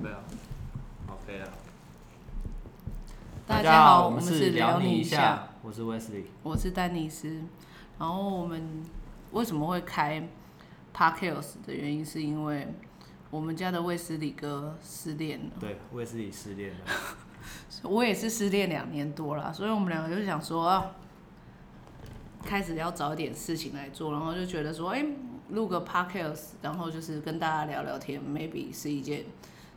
没有，OK 了。大家好，我们是聊你一下，我是 Wesley，我是丹尼斯。然后我们为什么会开 Podcast 的原因，是因为我们家的卫斯理哥失恋了。对，卫斯理失恋了。我也是失恋两年多了，所以我们两个就想说啊，开始要找一点事情来做，然后就觉得说，哎、欸。录个 podcast，然后就是跟大家聊聊天，maybe 是一件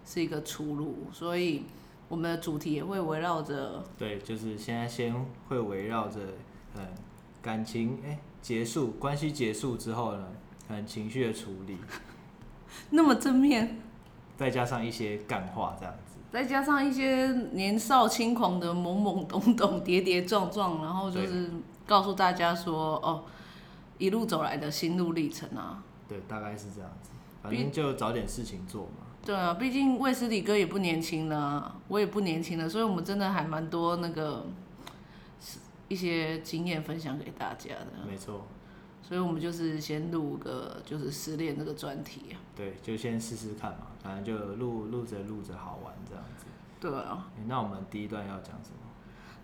是一个出路，所以我们的主题也会围绕着，对，就是现在先会围绕着，嗯，感情哎结束，关系结束之后呢，可能，情绪的处理，那么正面，再加上一些干话这样子，再加上一些年少轻狂的懵懵懂懂、跌跌撞撞，然后就是告诉大家说，哦。一路走来的心路历程啊，对，大概是这样子，反正就找点事情做嘛。对啊，毕竟卫斯理哥也不年轻了，我也不年轻了，所以我们真的还蛮多那个一些经验分享给大家的。没错，所以我们就是先录个就是失恋这个专题啊。对，就先试试看嘛，反正就录录着录着好玩这样子。对啊，那我们第一段要讲什么？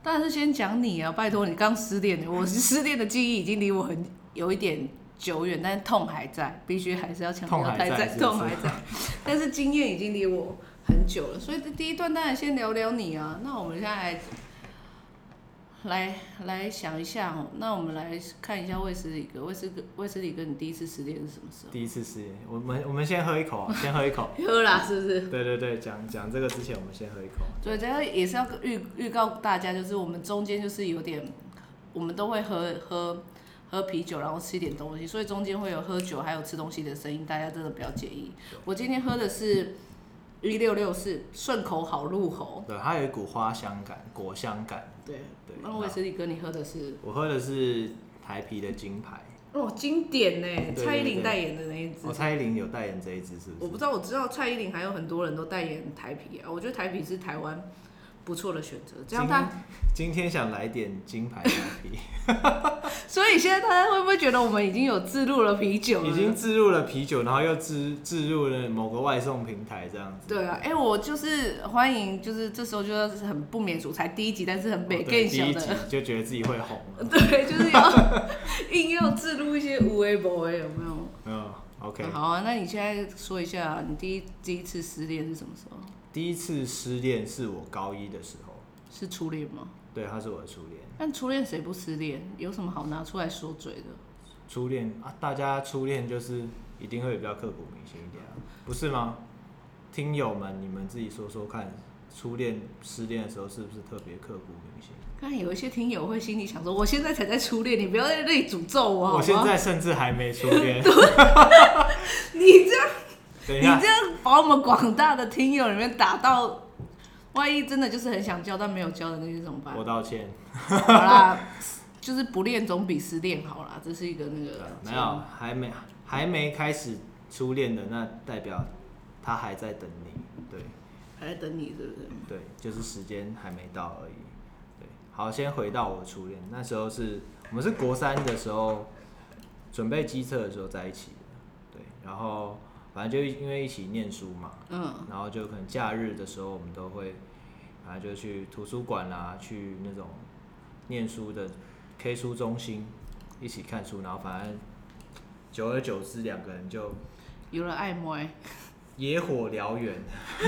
当然是先讲你啊，拜托你刚失恋，我是失恋的记忆已经离我很。有一点久远，但是痛还在，必须还是要强调还在，痛还在。但是经验已经离我很久了，所以这第一段当然先聊聊你啊。那我们现在来来来想一下哦，那我们来看一下卫斯理哥，卫斯卫斯理哥，你第一次失恋是什么时候？第一次失恋，我们我们先喝一口啊，先喝一口。喝啦，是不是？对对对，讲讲这个之前，我们先喝一口。对，这个也是要预预告大家，就是我们中间就是有点，我们都会喝喝。喝啤酒，然后吃一点东西，所以中间会有喝酒还有吃东西的声音，大家真的不要介意。我今天喝的是一六六四，顺口好入喉。对，它有一股花香感、果香感。对对。那卫斯理哥，你喝的是？我喝的是台啤的金牌。哦，经典呢，蔡依林代言的那一支。哦，蔡依林有代言这一支是不是？我不知道，我知道蔡依林还有很多人都代言台啤啊。我觉得台啤是台湾。不错的选择，这样他今天想来点金牌台啤，所以现在大家会不会觉得我们已经有置入了啤酒了？已经置入了啤酒，然后又置置入了某个外送平台这样子。对啊，哎、欸，我就是欢迎，就是这时候就是很不免俗，才第一集，但是很美更小的，就觉得自己会红。对，就是要 硬要自入一些有的没的，有没有？嗯，OK。好啊，那你现在说一下，你第一第一次失恋是什么时候？第一次失恋是我高一的时候，是初恋吗？对，他是我的初恋。但初恋谁不失恋？有什么好拿出来说嘴的？初恋啊，大家初恋就是一定会比较刻骨铭心一点啊，不是吗？听友们，你们自己说说看，初恋失恋的时候是不是特别刻骨铭心？看有一些听友会心里想说，我现在才在初恋，你不要在那里诅咒我？我现在甚至还没初恋。你这样。你这样把我们广大的听友里面打到，万一真的就是很想交但没有交的那些怎么办？我道歉。好啦，就是不练总比失恋好啦，这是一个那个。没有，还没还没开始初恋的，那代表他还在等你，对。还在等你，是不是？对，就是时间还没到而已。对，好，先回到我初恋，那时候是我们是国三的时候，准备机测的时候在一起的，对，然后。反正就因为一起念书嘛，嗯，然后就可能假日的时候，我们都会，反正就去图书馆啊，去那种念书的 K 书中心一起看书，然后反正久而久之，两个人就有了暧昧。野火燎原，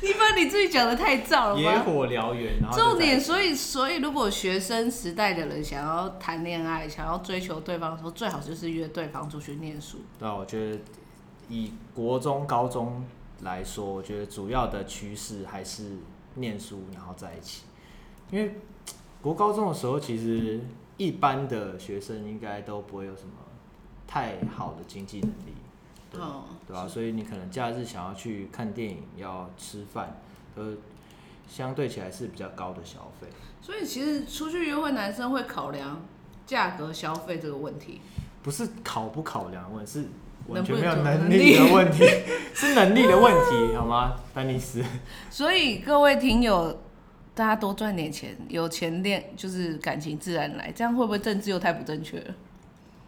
你把你自己讲的太燥了。野火燎原，重点，所以所以如果学生时代的人想要谈恋爱，想要追求对方的时候，最好就是约对方出去念书。对啊，我觉得以国中、高中来说，我觉得主要的趋势还是念书，然后在一起。因为国高中的时候，其实一般的学生应该都不会有什么太好的经济能力。对，哦、对吧、啊？所以你可能假日想要去看电影、要吃饭，都相对起来是比较高的消费。所以其实出去约会，男生会考量价格消费这个问题，不是考不考量问题，是完全没有能力的问题，能 是能力的问题，好吗，丹尼斯？所以各位听友，大家多赚点钱，有钱练就是感情自然来，这样会不会政治又太不正确了？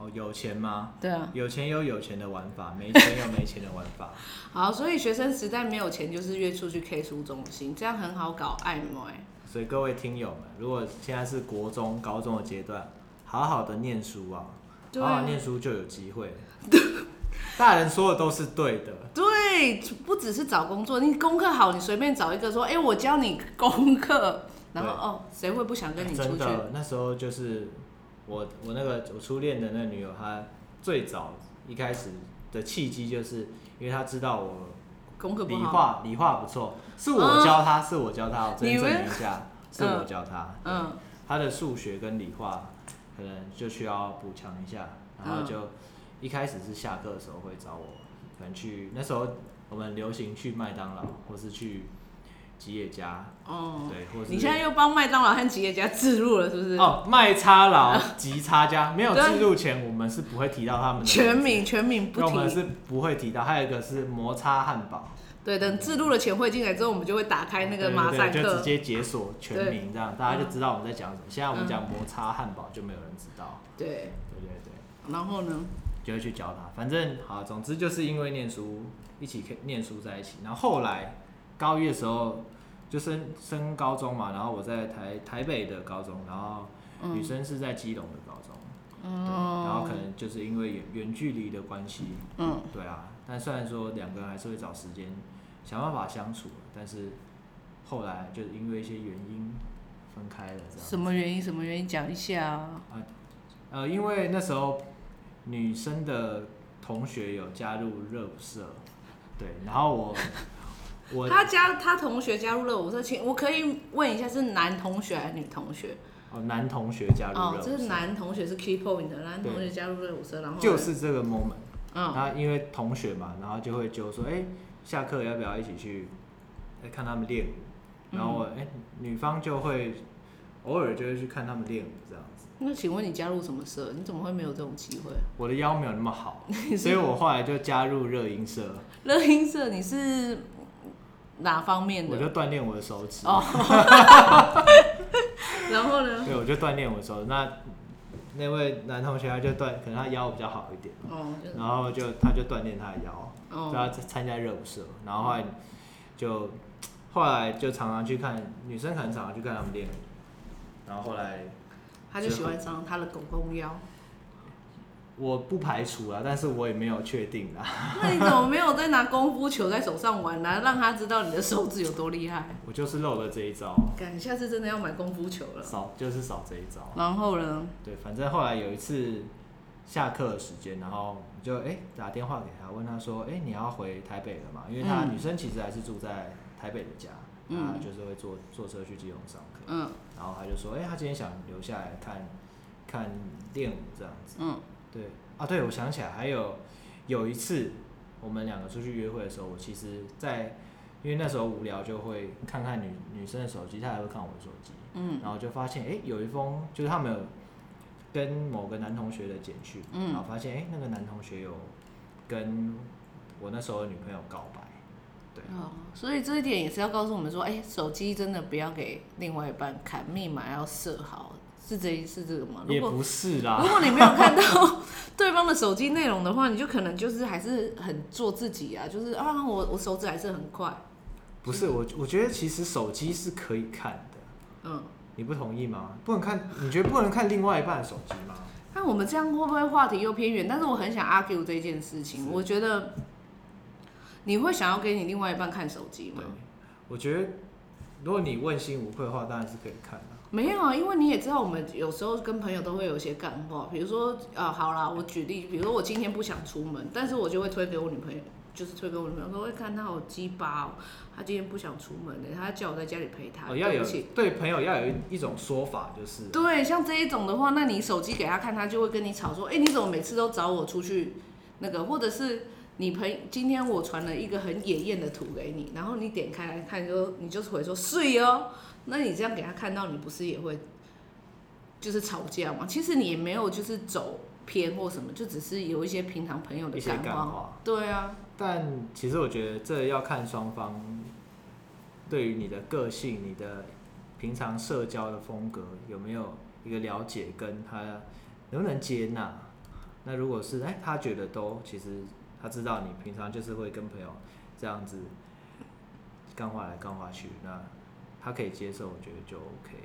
哦，有钱吗？对啊，有钱有有钱的玩法，没钱有没钱的玩法。好，所以学生时代没有钱就是约出去 K 书中心，这样很好搞暧昧。所以各位听友们，如果现在是国中、高中的阶段，好好的念书啊，啊好好念书就有机会。大人说的都是对的。对，不只是找工作，你功课好，你随便找一个说，哎、欸，我教你功课，然后哦，谁会不想跟你出去？真的，那时候就是。我我那个我初恋的那个女友，她最早一开始的契机，就是因为她知道我功课不好，理化理化不错，是我教她，是我教她，我真证明一下，是我教她。嗯，她的数学跟理化可能就需要补强一下，然后就一开始是下课的时候会找我，可能去那时候我们流行去麦当劳或是去。吉野家，哦，对，或者你现在又帮麦当劳和吉野家置入了，是不是？哦，麦差劳、吉差家，没有置入前，我们是不会提到他们的全名，全名不提，我们是不会提到。还有一个是摩擦汉堡，对，等置入了钱汇进来之后，我们就会打开那个马赛克，就直接解锁全名，这样大家就知道我们在讲什么。现在我们讲摩擦汉堡，就没有人知道。对，对对对。然后呢？就会去教他，反正好，总之就是因为念书，一起念书在一起，然后后来高一的时候。就升升高中嘛，然后我在台台北的高中，然后女生是在基隆的高中，嗯，然后可能就是因为远远距离的关系，嗯，对啊，但虽然说两个人还是会找时间想办法相处，但是后来就是因为一些原因分开了，这样。什么原因？什么原因？讲一下啊。呃，因为那时候女生的同学有加入热舞社，对，然后我。我他加他同学加入了舞社，请我可以问一下是男同学还是女同学？哦，男同学加入。哦，这是男同学是 key point 的，男同学加入热舞社，然后就是这个 moment。嗯，他因为同学嘛，然后就会就说，哎、欸，下课要不要一起去，来看他们练舞？然后哎、欸，女方就会偶尔就会去看他们练舞这样子。那请问你加入什么社？你怎么会没有这种机会？我的腰没有那么好，所以我后来就加入热音社。热音社，你是？哪方面的？我就锻炼我的手指。哦。然后呢？对，我就锻炼我的手指。那那位男同学他就锻，可能他腰比较好一点。哦。然后就他就锻炼他的腰。哦。就他参加热舞社，然后后来就后来就常常去看女生，可能常常去看他们练。然后后来他就喜欢上他的狗狗腰。我不排除啊，但是我也没有确定啊。那你怎么没有在拿功夫球在手上玩呢？啊？让他知道你的手指有多厉害。我就是漏了这一招。感，下次真的要买功夫球了。少就是少这一招。然后呢？对，反正后来有一次下课的时间，然后就哎、欸、打电话给他，问他说：“哎、欸，你要回台北了吗？”因为他女生其实还是住在台北的家，嗯，就是会坐坐车去基隆上课。嗯。然后他就说：“哎、欸，他今天想留下来看看练舞这样子。”嗯。对啊，对，我想起来还有有一次我们两个出去约会的时候，我其实在因为那时候无聊就会看看女女生的手机，她还会看我的手机，嗯，然后就发现哎、欸，有一封就是他们有跟某个男同学的简讯，嗯，然后发现哎、欸，那个男同学有跟我那时候的女朋友告白，对，哦，所以这一点也是要告诉我们说，哎、欸，手机真的不要给另外一半看，密码要设好。是这一是这个吗？也不是啦。如果你没有看到 对方的手机内容的话，你就可能就是还是很做自己啊，就是啊，我我手指还是很快。不是我，我觉得其实手机是可以看的。嗯。你不同意吗？不能看？你觉得不能看另外一半的手机吗？那我们这样会不会话题又偏远？但是我很想 argue 这件事情。我觉得你会想要给你另外一半看手机吗？对。我觉得如果你问心无愧的话，当然是可以看的。没有啊，因为你也知道，我们有时候跟朋友都会有一些干话，比如说，啊，好啦，我举例，比如说我今天不想出门，但是我就会推给我女朋友，就是推给我女朋友，说会看他好鸡巴哦，他今天不想出门的，他叫我在家里陪他。哦，要有对朋友要有一一种说法，就是对，像这一种的话，那你手机给他看，他就会跟你吵说，哎，你怎么每次都找我出去那个，或者是你朋今天我传了一个很野艳的图给你，然后你点开来看就，就你就是回说睡哦。那你这样给他看到，你不是也会就是吵架吗？其实你也没有就是走偏或什么，就只是有一些平常朋友的感话。对啊。但其实我觉得这要看双方对于你的个性、你的平常社交的风格有没有一个了解，跟他能不能接纳。那如果是哎、欸，他觉得都其实他知道你平常就是会跟朋友这样子干话来干话去，那他可以接受，我觉得就 OK。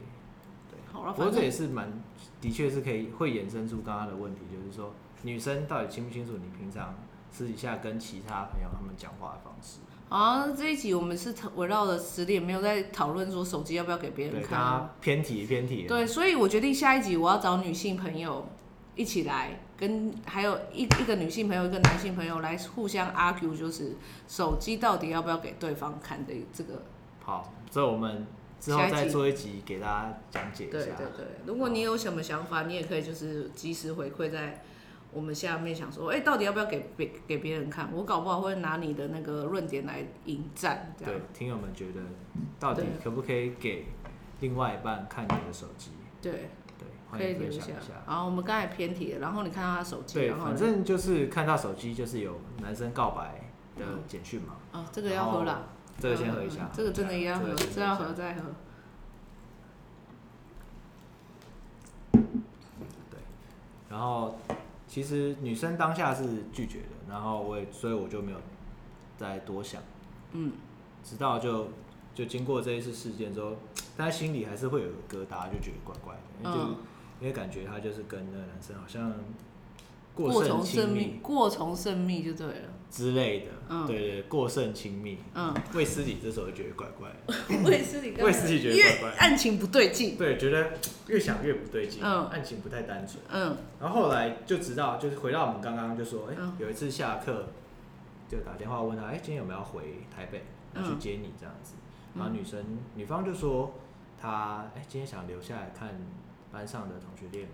对，好了，不过这也是蛮的确是可以会衍生出刚刚的问题，就是说女生到底清不清楚你平常私底下跟其他朋友他们讲话的方式？啊，这一集我们是围绕着十点，没有在讨论说手机要不要给别人看。啊，偏题偏题。对，所以我决定下一集我要找女性朋友一起来，跟还有一一个女性朋友，一个男性朋友来互相 argue，就是手机到底要不要给对方看的这个。好，所以我们之后再做一集给大家讲解一下。对对对，如果你有什么想法，你也可以就是及时回馈在。我们下面想说，哎、欸，到底要不要给别给别人看？我搞不好会拿你的那个论点来引战。对，听友们觉得，到底可不可以给另外一半看你的手机？对对，可以分享一下。然后我们刚才偏题了，然后你看到他手机，对，反正就是看到手机就是有男生告白的简讯嘛。哦，这个要喝了，这个先喝一下。嗯、这个真的要喝，这、要喝再喝。对，然后。其实女生当下是拒绝的，然后我也，所以我就没有再多想，嗯，直到就就经过这一次事件之后，但心里还是会有个疙瘩，就觉得怪怪的，嗯、就因为感觉他就是跟那个男生好像过甚亲密，过从甚密就对了之类的，嗯，对，对对，过剩亲密，嗯，卫斯理这时候就觉得怪怪的，卫斯理，卫斯理觉得怪怪，案情不对劲，对，觉得越想越不对劲，嗯，案情不太单纯，嗯，然后后来就知道，就是回到我们刚刚就说，哎、欸，有一次下课就打电话问他，哎、欸，今天有没有要回台北，要去接你这样子，然后女生女方就说，她哎、欸，今天想留下来看班上的同学练。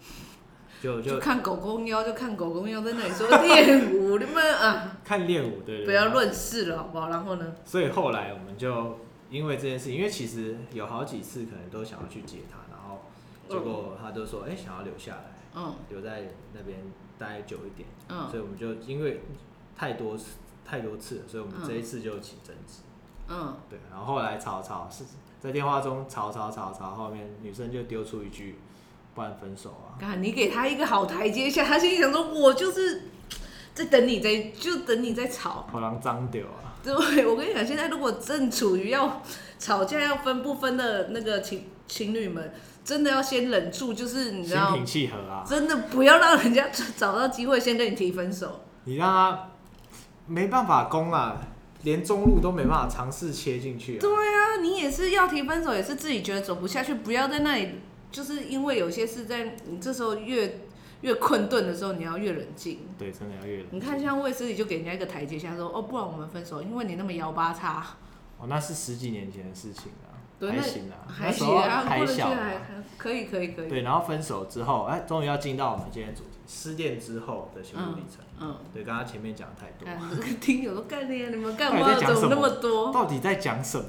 就就，就。看狗公腰，就看狗公腰在那里说练舞，你们啊，看练舞对，对对，不要乱试了，好不好？然后呢？所以后来我们就因为这件事，因为其实有好几次可能都想要去接他，然后结果他都说哎、欸、想要留下来，嗯，留在那边待久一点，嗯，所以我们就因为太多次太多次了，所以我们这一次就起争执，嗯，对，然后后来吵吵是在电话中吵吵吵吵，后面女生就丢出一句。不然分手啊！啊你给他一个好台阶下，他心里想说：“我就是在等你在，就等你在吵。”好让脏掉啊！对，我跟你讲，现在如果正处于要吵架要分不分的那个情情侣们，真的要先忍住，就是你知道，心平气和啊！真的不要让人家找到机会先跟你提分手。你让他没办法攻啊，连中路都没办法尝试切进去啊。对啊，你也是要提分手，也是自己觉得走不下去，不要在那里。就是因为有些事在你这时候越越困顿的时候，你要越冷静。对，真的要越冷静。你看，像卫斯理就给人家一个台阶下，说：“哦，不然我们分手，因为你那么摇八叉。”哦，那是十几年前的事情啊，对还行啊，还行啊，还小啊，可以可以可以。对，然后分手之后，哎，终于要进到我们今天主题——失恋之后的心路历程。嗯，对，刚刚前面讲太多。这个 听友都干你啊！你们干嘛走那么多？到底在讲什么？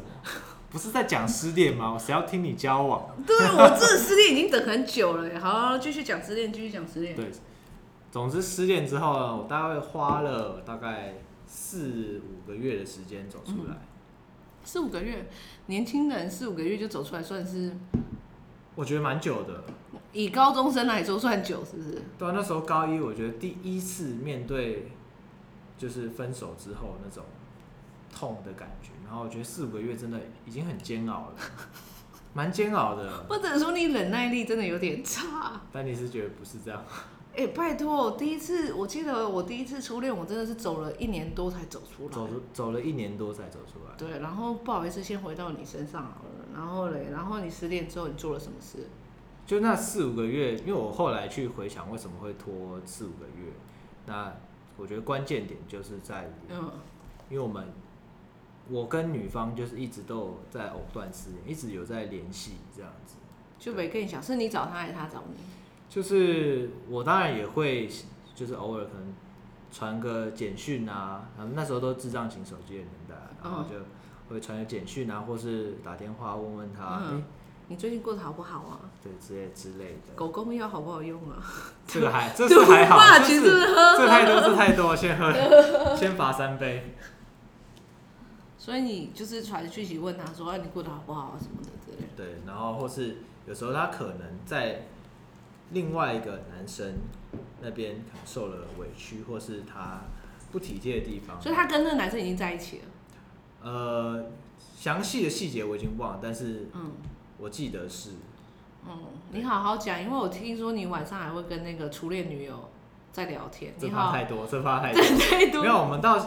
不是在讲失恋吗？我谁要听你交往？对，我这失恋已经等很久了。好，继续讲失恋，继续讲失恋。对，总之失恋之后呢，我大概花了大概四五个月的时间走出来。四五个月，年轻人四五个月就走出来，算是？我觉得蛮久的。以高中生来说，算久是不是？对啊，那时候高一，我觉得第一次面对就是分手之后那种痛的感觉。然后我觉得四五个月真的已经很煎熬了，蛮煎熬的。或者说你忍耐力真的有点差。但你是觉得不是这样？哎、欸，拜托，第一次我记得我第一次初恋，我真的是走了一年多才走出来。走走了一年多才走出来。对，然后不好意思，先回到你身上好了。然后嘞，然后你失恋之后，你做了什么事？就那四五个月，因为我后来去回想为什么会拖四五个月，那我觉得关键点就是在于，嗯，因为我们。我跟女方就是一直都有在藕断丝连，一直有在联系这样子。就没跟你讲，是你找他还是他找你？就是我当然也会，就是偶尔可能传个简讯啊，然后那时候都智障型手机的年代，然后就会传个简讯啊，或是打电话问问他，嗯欸、你最近过得好不好啊？对，之类之类的。狗公药好不好用啊？这个还，这是还好，这是这太多，这太多，先喝，先罚三杯。所以你就是传讯息问他说：“哎，你过得好不好啊？什么的之类的。”对，然后或是有时候他可能在另外一个男生那边受了委屈，或是他不体贴的地方，所以他跟那个男生已经在一起了。呃，详细的细节我已经忘了，但是嗯，我记得是。嗯，你好好讲，因为我听说你晚上还会跟那个初恋女友在聊天。这话太多，这话太多。太多。没有，我们到，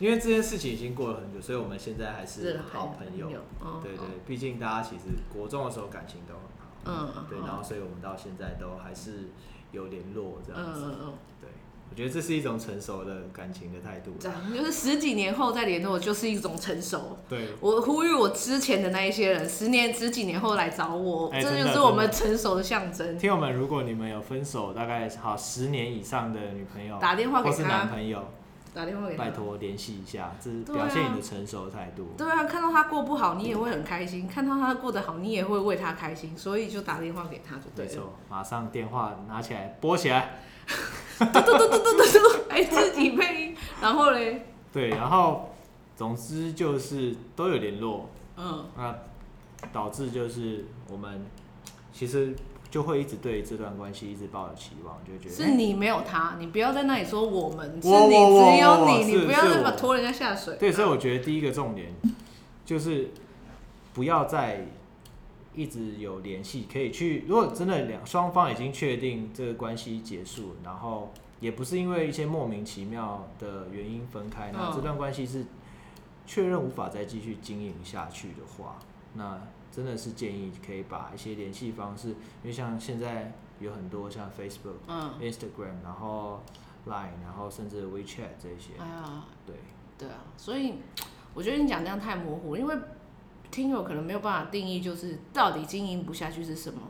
因为这件事情已经过了很久，所以我们现在还是好朋友。嗯、对，对对，毕竟大家其实国中的时候感情都很好。嗯。对，然后所以我们到现在都还是有联络这样子。嗯嗯。对。我觉得这是一种成熟的感情的态度。就是十几年后再联络，就是一种成熟。对。我呼吁我之前的那一些人，十年、十几年后来找我，欸、这就是我们成熟的象征。听友们，如果你们有分手大概好十年以上的女朋友，打电话给他，或是男朋友，打电话给他，拜托联系一下，这是表现你的成熟的态度对、啊。对啊，看到他过不好，你也会很开心；看到他过得好，你也会为他开心。所以就打电话给他就对了。没错，马上电话拿起来拨起来。嘟嘟嘟嘟嘟嘟嘟，哎，自己配音，然后嘞？对，然后总之就是都有联络，嗯，那导致就是我们其实就会一直对这段关系一直抱有期望，就觉得是你没有他，你不要在那里说我们，是你只有你，你不要那么拖人家下水。对，所以我觉得第一个重点就是不要再。一直有联系，可以去。如果真的两双方已经确定这个关系结束，然后也不是因为一些莫名其妙的原因分开，那这段关系是确认无法再继续经营下去的话，那真的是建议可以把一些联系方式，因为像现在有很多像 Facebook、嗯、Instagram，然后 Line，然后甚至 WeChat 这些。哎呀，对对啊，所以我觉得你讲这样太模糊，因为。听友可能没有办法定义，就是到底经营不下去是什么？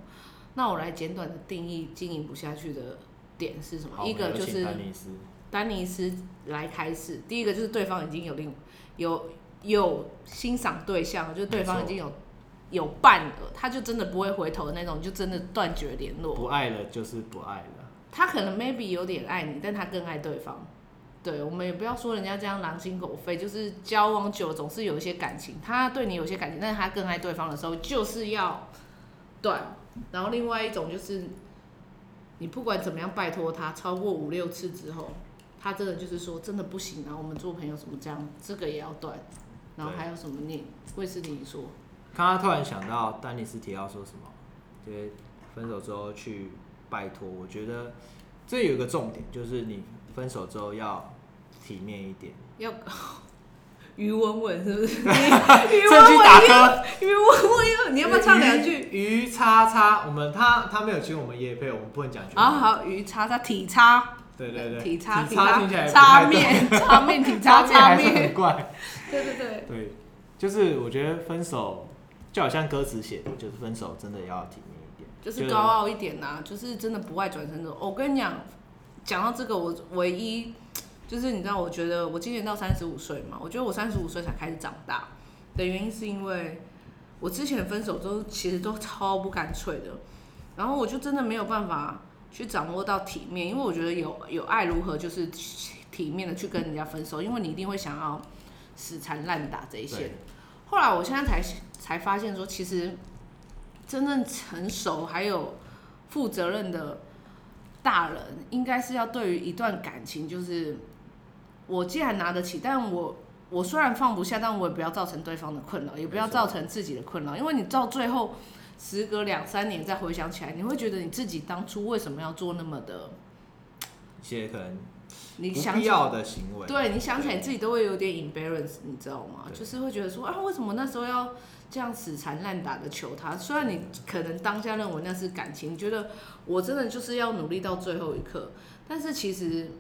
那我来简短的定义经营不下去的点是什么？一个就是丹尼斯，丹尼斯来开始。第一个就是对方已经有另有有欣赏对象，就是对方已经有有伴了，他就真的不会回头的那种，就真的断绝联络。不爱了就是不爱了。他可能 maybe 有点爱你，但他更爱对方。对，我们也不要说人家这样狼心狗肺，就是交往久总是有一些感情，他对你有些感情，但是他更爱对方的时候，就是要断。然后另外一种就是，你不管怎么样拜托他，超过五六次之后，他真的就是说真的不行，然后我们做朋友什么这样，这个也要断。然后还有什么你？卫斯理你说。刚刚突然想到丹尼斯提到说什么，就是分手之后去拜托，我觉得这有一个重点，就是你。分手之后要体面一点，要于文文是不是？趁机打歌，于文文，你要不要唱两句？于叉叉，我们他他没有请我们夜配，我们不能讲。好好，于叉叉体叉，对对对，体叉体叉听起来叉面 叉面体叉叉面很怪。对对对对，就是我觉得分手就好像歌词写的，就是分手真的要体面一点，就是高傲一点呐，就是真的不爱转身走。我跟你讲。讲到这个，我唯一就是你知道，我觉得我今年到三十五岁嘛，我觉得我三十五岁才开始长大的原因，是因为我之前分手都其实都超不干脆的，然后我就真的没有办法去掌握到体面，因为我觉得有有爱如何就是体面的去跟人家分手，因为你一定会想要死缠烂打这一些。后来我现在才才发现说，其实真正成熟还有负责任的。大人应该是要对于一段感情，就是我既然拿得起，但我我虽然放不下，但我也不要造成对方的困扰，也不要造成自己的困扰，因为你到最后，时隔两三年再回想起来，你会觉得你自己当初为什么要做那么的，一些可能你想必要的行为，对，你想起来自己都会有点 embarrass，你知道吗？就是会觉得说啊，为什么那时候要这样死缠烂打的求他？虽然你可能当下认为那是感情，你觉得。我真的就是要努力到最后一刻，但是其实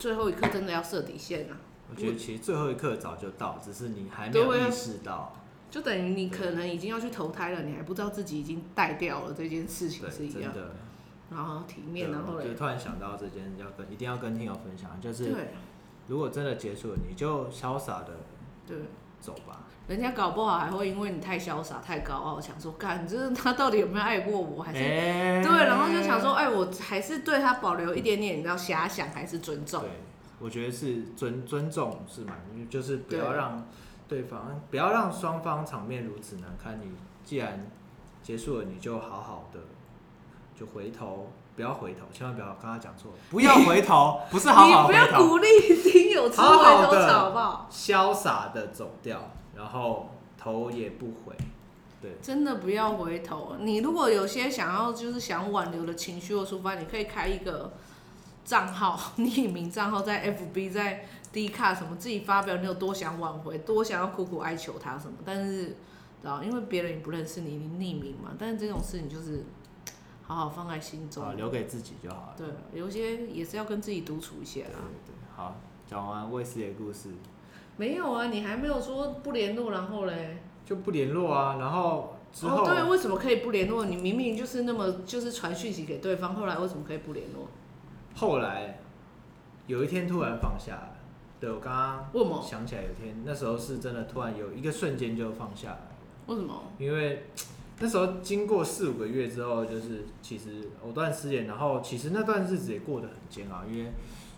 最后一刻真的要设底线啊。我觉得其实最后一刻早就到，只是你还没有意识到。就等于你可能已经要去投胎了，你还不知道自己已经带掉了这件事情是一样的。然后体面，然后就突然想到这件要跟一定要跟听友分享，就是如果真的结束了，你就潇洒的对走吧。人家搞不好还会因为你太潇洒、太高傲，想说，干，就是他到底有没有爱过我？还是、欸、对，然后就想说，哎，我还是对他保留一点点，你知道，遐想还是尊重。对，我觉得是尊尊重是蛮，就是不要让对方，不要让双方场面如此难堪。你既然结束了，你就好好的，就回头不要回头，千万不要，刚刚讲错了，不要回头，不是好好回头。你不要鼓励听友吃回头草，好不好？潇洒的走掉，然后头也不回。对，真的不要回头。你如果有些想要就是想挽留的情绪或抒发，你可以开一个账号，匿名账号在 FB 在 D 卡什么自己发表你有多想挽回，多想要苦苦哀求他什么，但是，知道因为别人也不认识你，你匿名嘛。但是这种事情就是好好放在心中，留给自己就好了。对，有些也是要跟自己独处一下啦。对，对，对，好，讲完卫斯理的故事。没有啊，你还没有说不联络，然后嘞？就不联络啊，然后之后。哦，对，为什么可以不联络？你明明就是那么就是传讯息给对方，后来为什么可以不联络？后来有一天突然放下了，对，我刚刚想起来，有一天那时候是真的突然有一个瞬间就放下了。为什么？因为 那时候经过四五个月之后，就是其实藕断丝连，然后其实那段日子也过得很煎熬，因为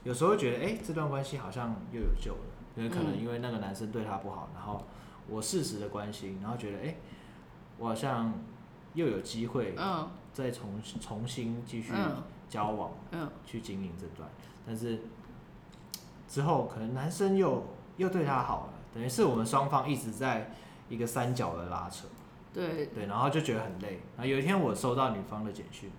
有时候觉得哎，这段关系好像又有救了，因为可能因为那个男生对她不好，然后。我适时的关心，然后觉得哎、欸，我好像又有机会，再重重新继续交往，去经营这段，但是之后可能男生又又对她好了，等于是我们双方一直在一个三角的拉扯，对。对，然后就觉得很累。然后有一天我收到女方的简讯，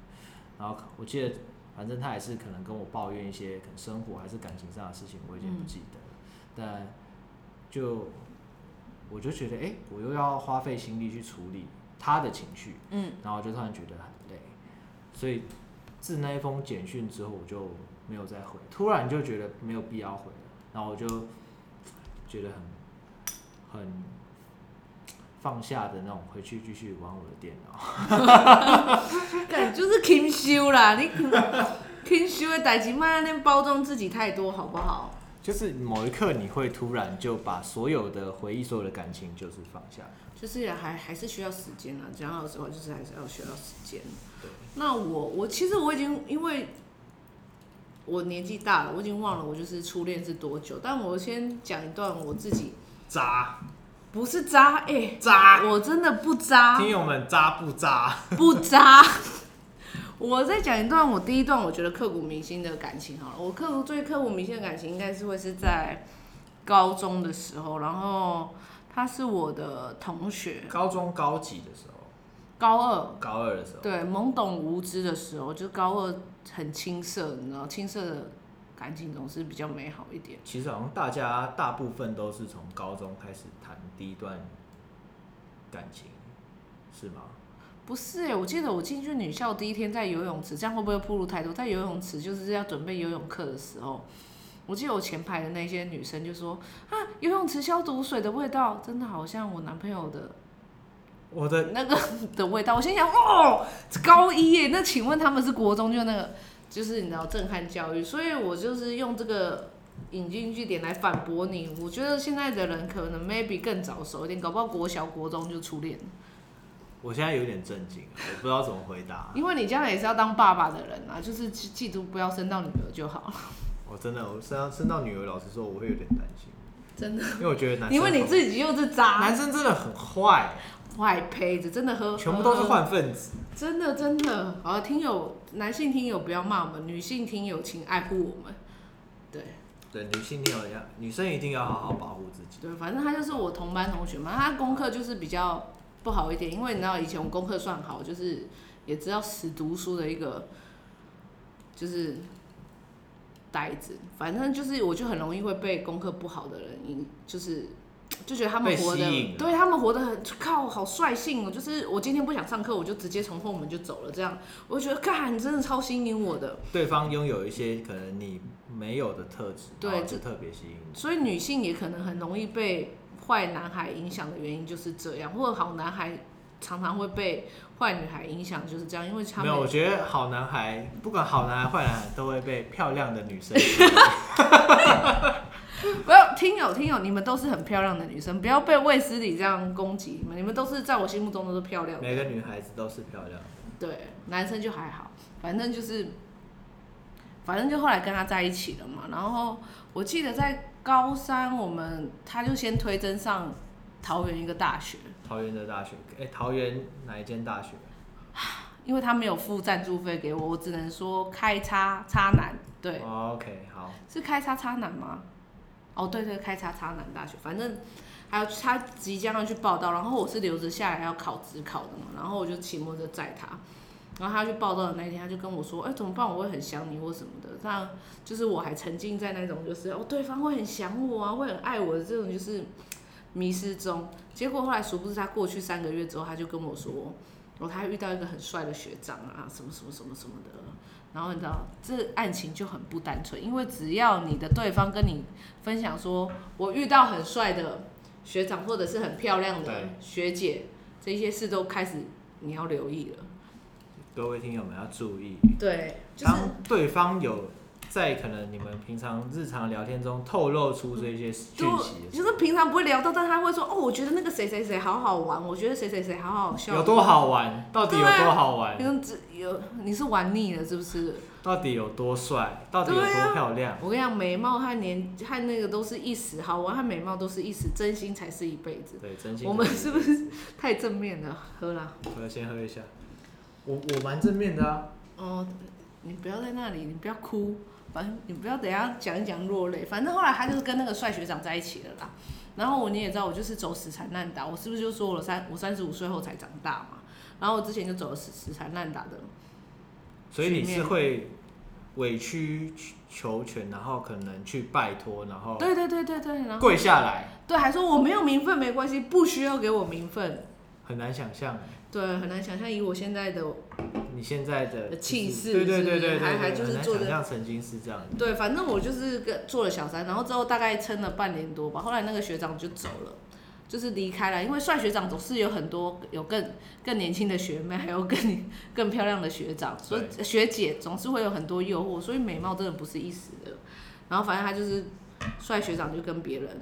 然后我记得，反正他也是可能跟我抱怨一些可能生活还是感情上的事情，我已经不记得了，但就。我就觉得，哎、欸，我又要花费心力去处理他的情绪，嗯，然后我就突然觉得很累，所以自那一封简讯之后，我就没有再回，突然就觉得没有必要回了，然后我就觉得很很放下的那种，回去继续玩我的电脑，对，就是轻修啦，你 轻修的代志，慢那包装自己太多，好不好？就是某一刻，你会突然就把所有的回忆、所有的感情，就是放下。就是还还是需要时间啊，讲老实话，就是还是要需要时间。那我我其实我已经因为我年纪大了，我已经忘了我就是初恋是多久。但我先讲一段我自己渣，不是渣，哎、欸，渣，我真的不渣。听友们渣不渣？不渣。我再讲一段我第一段我觉得刻骨铭心的感情好了，我刻骨最刻骨铭心的感情应该是会是在高中的时候，然后他是我的同学。高中高几的时候？高二。高二的时候。对，懵懂无知的时候，就高二很青涩，你知道，青涩的感情总是比较美好一点。其实好像大家大部分都是从高中开始谈第一段感情，是吗？不是哎、欸，我记得我进去女校第一天在游泳池，这样会不会暴露太多？在游泳池就是要准备游泳课的时候，我记得我前排的那些女生就说：“啊，游泳池消毒水的味道真的好像我男朋友的，我的那个 的味道。”我心想：“哦，高一耶，那请问他们是国中就那个，就是你知道震撼教育？”所以我就是用这个引经据典来反驳你。我觉得现在的人可能 maybe 更早熟一点，搞不好国小国中就初恋。我现在有点震惊，我不知道怎么回答。因为你将来也是要当爸爸的人啊，就是记住不要生到女儿就好了。我真的，我生到生到女儿，老实说，我会有点担心。真的，因为我觉得男生，因为你自己又是渣，男生真的很坏，坏胚子，真的喝，全部都是坏分子。真的真的，好，听友，男性听友不要骂我们，女性听友请爱护我们。对，对，女性听友要，女生一定要好好保护自己。对，反正他就是我同班同学嘛，他功课就是比较。不好一点，因为你知道以前我功课算好，就是也知道死读书的一个，就是呆子。反正就是我就很容易会被功课不好的人影，就是就觉得他们活的，对他们活得很靠好率性哦。就是我今天不想上课，我就直接从后门就走了，这样我就觉得，干，你真的超吸引我的。对方拥有一些可能你没有的特质，对，就特别吸引你。所以女性也可能很容易被。坏男孩影响的原因就是这样，或者好男孩常常会被坏女孩影响，就是这样，因为他们没有。我觉得好男孩，不管好男孩、坏男孩，都会被漂亮的女生。不要听友听友，你们都是很漂亮的女生，不要被卫斯理这样攻击你们。你们都是在我心目中都是漂亮的。每个女孩子都是漂亮的。对，男生就还好，反正就是，反正就后来跟他在一起了嘛。然后我记得在。高三我们他就先推甄上桃园一个大学，桃园的大学，哎、欸，桃园哪一间大学？因为他没有付赞助费给我，我只能说开叉叉男，对。Oh, OK，好。是开叉叉男吗？哦，对对，开叉叉男大学，反正还有他即将要去报到，然后我是留着下来要考职考的嘛，然后我就骑摩托车载他，然后他去报道的那一天，他就跟我说，哎，怎么办？我会很想你或什么的，那就是我还沉浸在那种就是哦，对方会很想我啊，会很爱我的这种就是迷失中，结果后来殊不知他过去三个月之后，他就跟我说。哦他还遇到一个很帅的学长啊，什么什么什么什么的，然后你知道，这案情就很不单纯，因为只要你的对方跟你分享说，我遇到很帅的学长或者是很漂亮的学姐，这些事都开始你要留意了。各位听友们要注意，对，就是、当对方有。在可能你们平常日常聊天中透露出这些讯息，就，就是平常不会聊到，但他会说哦，我觉得那个谁谁谁好好玩，我觉得谁谁谁好好笑。有多好玩？到底有多好玩？你只有你是玩腻了是不是？到底有多帅？到底有多漂亮？啊、我跟你讲，美貌和年和那个都是一时，好玩和美貌都是一时，真心才是一辈子。对，真心。我们是不是太正面了？喝了。我要先喝一下。我我蛮正面的啊。哦，你不要在那里，你不要哭。反正你不要等下讲一讲落泪，反正后来他就是跟那个帅学长在一起了啦。然后我你也知道，我就是走死缠烂打，我是不是就说了三我三十五岁后才长大嘛？然后我之前就走了死死缠烂打的。所以你是会委曲求全，然后可能去拜托，然后对对对对对，然后跪下来，对，还说我没有名分没关系，不需要给我名分。很难想象。对，很难想象以我现在的，你现在的气势，对对对对，还还就是做的，像曾经是这样。对，反正我就是个做了小三，然后之后大概撑了半年多吧，后来那个学长就走了，就是离开了，因为帅学长总是有很多有更更年轻的学妹，还有更更漂亮的学长，所以学姐总是会有很多诱惑，所以美貌真的不是一时的。然后反正他就是帅学长就跟别人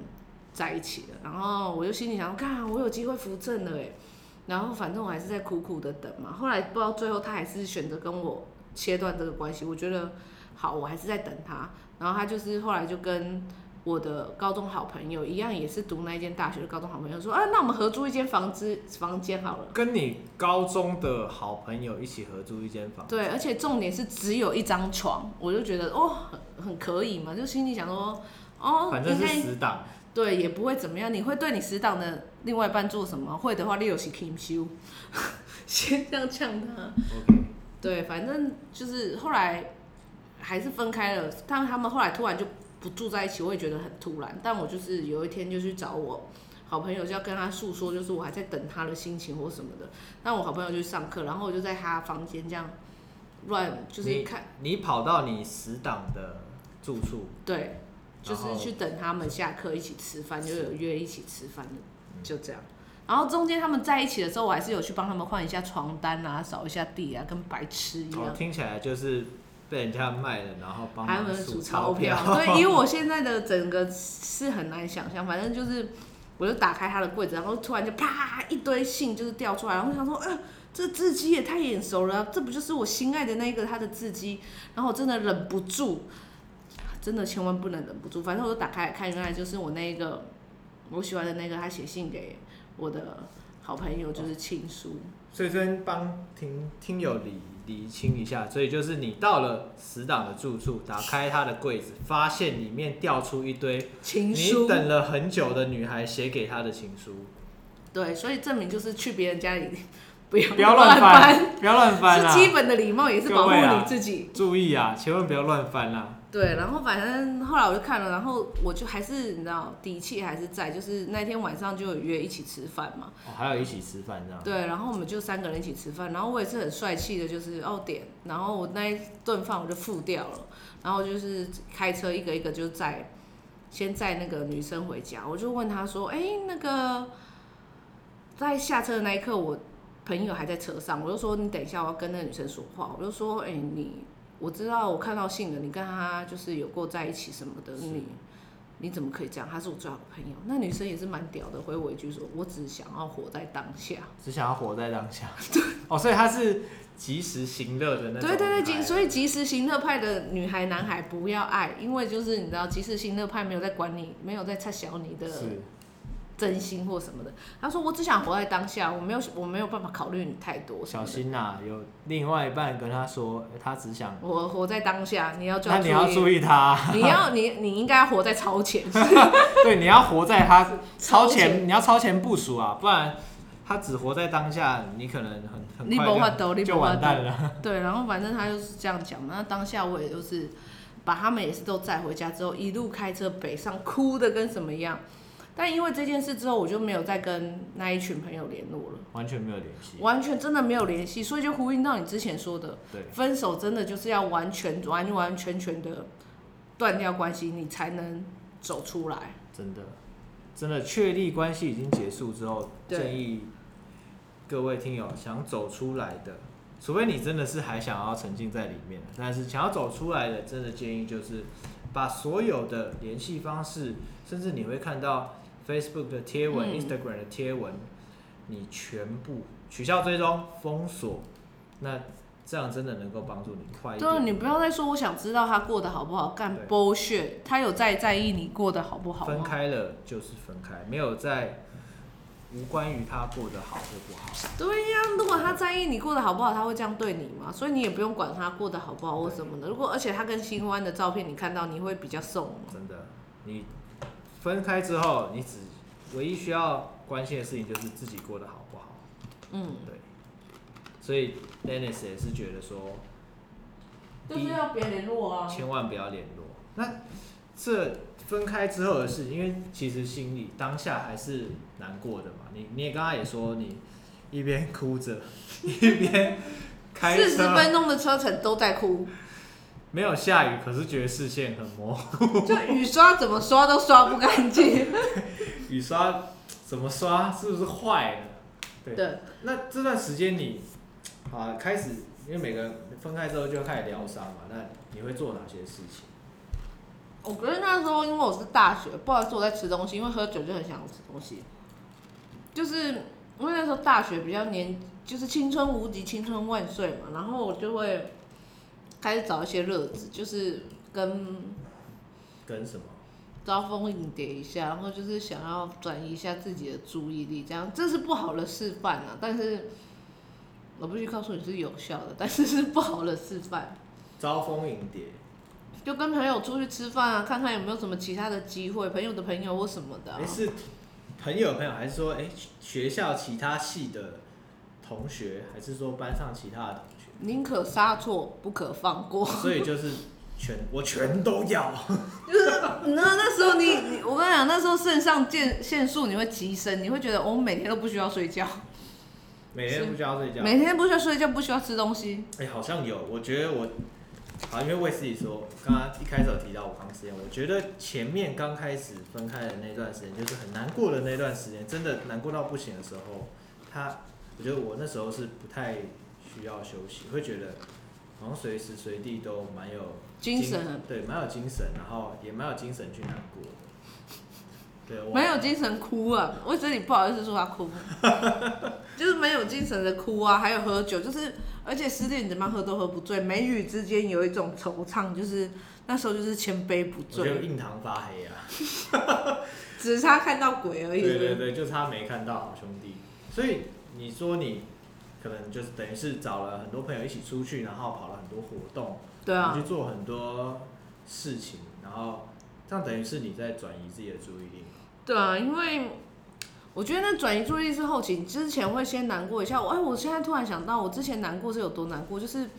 在一起了，然后我就心里想，看我有机会扶正了哎。然后反正我还是在苦苦的等嘛，后来不知道最后他还是选择跟我切断这个关系。我觉得好，我还是在等他。然后他就是后来就跟我的高中好朋友一样，也是读那一间大学的高中好朋友说，啊，那我们合租一间房子房间好了。跟你高中的好朋友一起合租一间房。对，而且重点是只有一张床，我就觉得哦，很很可以嘛，就心里想说，哦，反正是死党。对，也不会怎么样。你会对你死党的另外一半做什么？会的话，你就是可以修，先这样呛他。Okay. 对，反正就是后来还是分开了。但他们后来突然就不住在一起，我也觉得很突然。但我就是有一天就去找我好朋友，就要跟他诉说，就是我还在等他的心情或什么的。那我好朋友就去上课，然后我就在他房间这样乱，就是看你，你跑到你死党的住处。对。就是去等他们下课一起吃饭，就有约一起吃饭的，就这样。然后中间他们在一起的时候，我还是有去帮他们换一下床单啊，扫一下地啊，跟白痴一样。哦，听起来就是被人家卖了，然后帮他们数钞票。票对，以我现在的整个是很难想象，反正就是，我就打开他的柜子，然后突然就啪一堆信就是掉出来，然后我想说，呃，这字迹也太眼熟了，这不就是我心爱的那个他的字迹？然后我真的忍不住。真的千万不能忍不住，反正我都打开来看，原来就是我那个我喜欢的那个，他写信给我的好朋友，就是情书。所以先帮听听友理理清一下，所以就是你到了死党的住处，打开他的柜子，发现里面掉出一堆情书，你等了很久的女孩写给他的情书。对，所以证明就是去别人家里不要不要乱翻，不要乱翻，是基本的礼貌，也是保护你自己。啊、注意啊，千万不要乱翻啦。对，然后反正后来我就看了，然后我就还是你知道底气还是在，就是那天晚上就有约一起吃饭嘛。哦，还有一起吃饭这样。对，然后我们就三个人一起吃饭，然后我也是很帅气的，就是哦点，然后我那一顿饭我就付掉了，然后就是开车一个一个就载，先载那个女生回家，我就问她说，哎，那个在下车的那一刻，我朋友还在车上，我就说你等一下，我要跟那个女生说话，我就说，哎你。我知道，我看到信了，你跟他就是有过在一起什么的，你你怎么可以这样？他是我最好的朋友。那女生也是蛮屌的，回我一句说：“我只想要活在当下，只想要活在当下。”对，哦，所以他是及时行乐的那种。对对对，所以及时行乐派的女孩男孩不要爱，因为就是你知道，及时行乐派没有在管你，没有在插小你的真心或什么的。他说我只想活在当下，我没有我没有办法考虑你太多。小心呐、啊，有另外一半跟他说，他只想我活在当下，你要注意，那你要注意他，你要你你应该要活在超前。对，你要活在他超前，你要超前部署啊，不然他只活在当下，你可能很很快就就完蛋了。对，然后反正他就是这样讲，那当下我也就是。把他们也是都载回家之后，一路开车北上，哭的跟什么样。但因为这件事之后，我就没有再跟那一群朋友联络了，完全没有联系，完全真的没有联系，所以就呼应到你之前说的，对，分手真的就是要完全完完全全的断掉关系，你才能走出来。真的，真的确立关系已经结束之后，建议各位听友想走出来的。除非你真的是还想要沉浸在里面，但是想要走出来的，真的建议就是把所有的联系方式，甚至你会看到 Facebook 的贴文、嗯、Instagram 的贴文，你全部取消追踪、封锁，那这样真的能够帮助你快一点。对，你不要再说我想知道他过得好不好，干 bullshit，他有在在意你过得好不好？分开了就是分开，没有在。无关于他过得好或不好。对呀、啊，如果他在意你过得好不好，他会这样对你吗？所以你也不用管他过得好不好或什么的。如果而且他跟新欢的照片你看到，你会比较送。真的，你分开之后，你只唯一需要关心的事情就是自己过得好不好。嗯，对。所以 Dennis 也是觉得说，就是要别联络啊，千万不要联络。那这。分开之后的事，因为其实心里当下还是难过的嘛。你你也刚刚也说，你一边哭着，一边开，四十分钟的车程都在哭。没有下雨，可是觉得视线很模糊。就雨刷怎么刷都刷不干净。雨刷怎么刷？是不是坏了？对。对。那这段时间你啊，开始因为每个人分开之后就要开始疗伤嘛，那你会做哪些事情？我觉得那时候，因为我是大学，不好意思，我在吃东西，因为喝酒就很想吃东西。就是因为那时候大学比较年，就是青春无敌，青春万岁嘛，然后我就会开始找一些乐子，就是跟跟什么？招蜂引蝶一下，然后就是想要转移一下自己的注意力，这样这是不好的示范啊。但是我必须告诉你是有效的，但是是不好的示范。招蜂引蝶。就跟朋友出去吃饭啊，看看有没有什么其他的机会，朋友的朋友或什么的、啊。哎、欸，是朋友朋友，还是说哎、欸、学校其他系的同学，还是说班上其他的同学？宁可杀错，不可放过。所以就是全我全都要。就是那那时候你你我跟你讲，那时候肾上腺腺素你会提升，你会觉得我们每天都不需要睡觉。每天不需要睡觉。每天不需要睡觉，不需要吃东西。哎、欸，好像有，我觉得我。好，因为卫斯理说，刚刚一开始有提到我刚时间，我觉得前面刚开始分开的那段时间，就是很难过的那段时间，真的难过到不行的时候，他，我觉得我那时候是不太需要休息，会觉得好像随时随地都蛮有精，精神，对，蛮有精神，然后也蛮有精神去难过的。对，蛮有精神哭啊！我觉得你不好意思说他哭，就是没有精神的哭啊，还有喝酒，就是。而且失恋怎么喝都喝不醉，眉宇之间有一种惆怅，就是那时候就是千杯不醉。就印堂发黑啊，只差看到鬼而已。对对对，就差没看到好兄弟。所以你说你可能就是等于是找了很多朋友一起出去，然后跑了很多活动，对啊，去做很多事情，然后这样等于是你在转移自己的注意力。对啊，因为。我觉得那转移注意力是后期，之前会先难过一下。我哎，我现在突然想到，我之前难过是有多难过，就是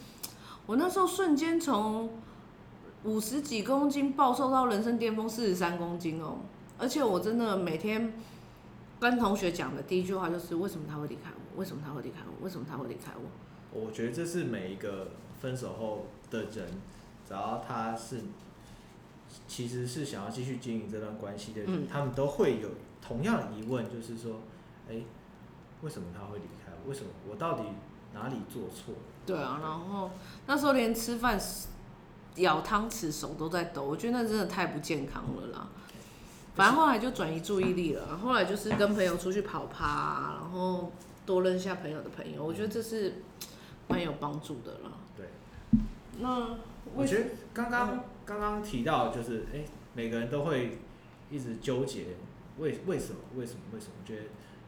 我那时候瞬间从五十几公斤暴瘦到人生巅峰四十三公斤哦，而且我真的每天跟同学讲的第一句话就是：为什么他会离开我？为什么他会离开我？为什么他会离开我？我觉得这是每一个分手后的人，只要他是其实是想要继续经营这段关系的人，嗯，他们都会有。同样的疑问就是说，哎、欸，为什么他会离开我？为什么我到底哪里做错？对啊，然后那时候连吃饭舀汤匙手都在抖，我觉得那真的太不健康了啦。反正后来就转移注意力了，后来就是跟朋友出去跑趴，然后多认识下朋友的朋友，我觉得这是蛮有帮助的啦。对，那我觉得刚刚刚刚提到就是，哎、欸，每个人都会一直纠结。为为什么为什么为什么？我觉得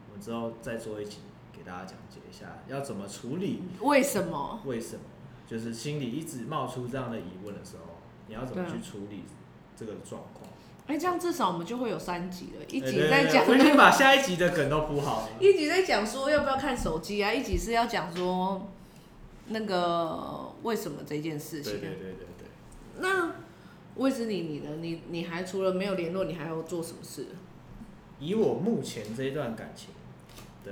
我们之后再做一集给大家讲解一下，要怎么处理？为什么？为什么？就是心里一直冒出这样的疑问的时候，你要怎么去处理这个状况？哎、欸，这样至少我们就会有三集了，一集在讲，我已经把下一集的梗都铺好了。一集在讲说要不要看手机啊，一集是要讲说那个为什么这件事情。对对对对对。那威斯理你呢？你你还除了没有联络，你还要做什么事？以我目前这一段感情的，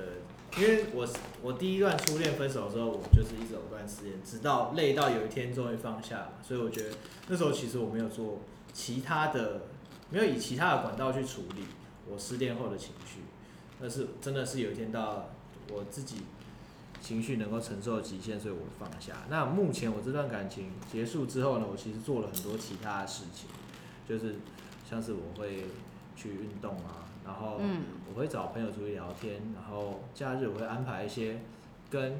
因为我我第一段初恋分手的时候，我就是一直藕断丝连，直到累到有一天终于放下了。所以我觉得那时候其实我没有做其他的。没有以其他的管道去处理我失恋后的情绪，但是真的是有一天到我自己情绪能够承受的极限，所以我放下。那目前我这段感情结束之后呢，我其实做了很多其他的事情，就是像是我会去运动啊，然后我会找朋友出去聊天，然后假日我会安排一些跟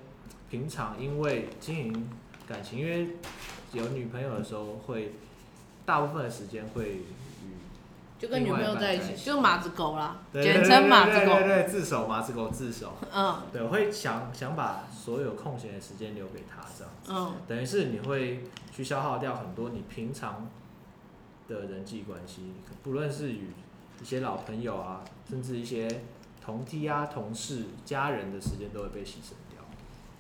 平常因为经营感情，因为有女朋友的时候会大部分的时间会。就跟女朋友在一起，就马子狗啦，简称马子狗。对对，自首，马子狗自首。嗯，对，我会想想把所有空闲的时间留给他，这样子。嗯，等于是你会去消耗掉很多你平常的人际关系，不论是与一些老朋友啊，甚至一些同梯啊、同事、家人的时间都会被牺牲掉。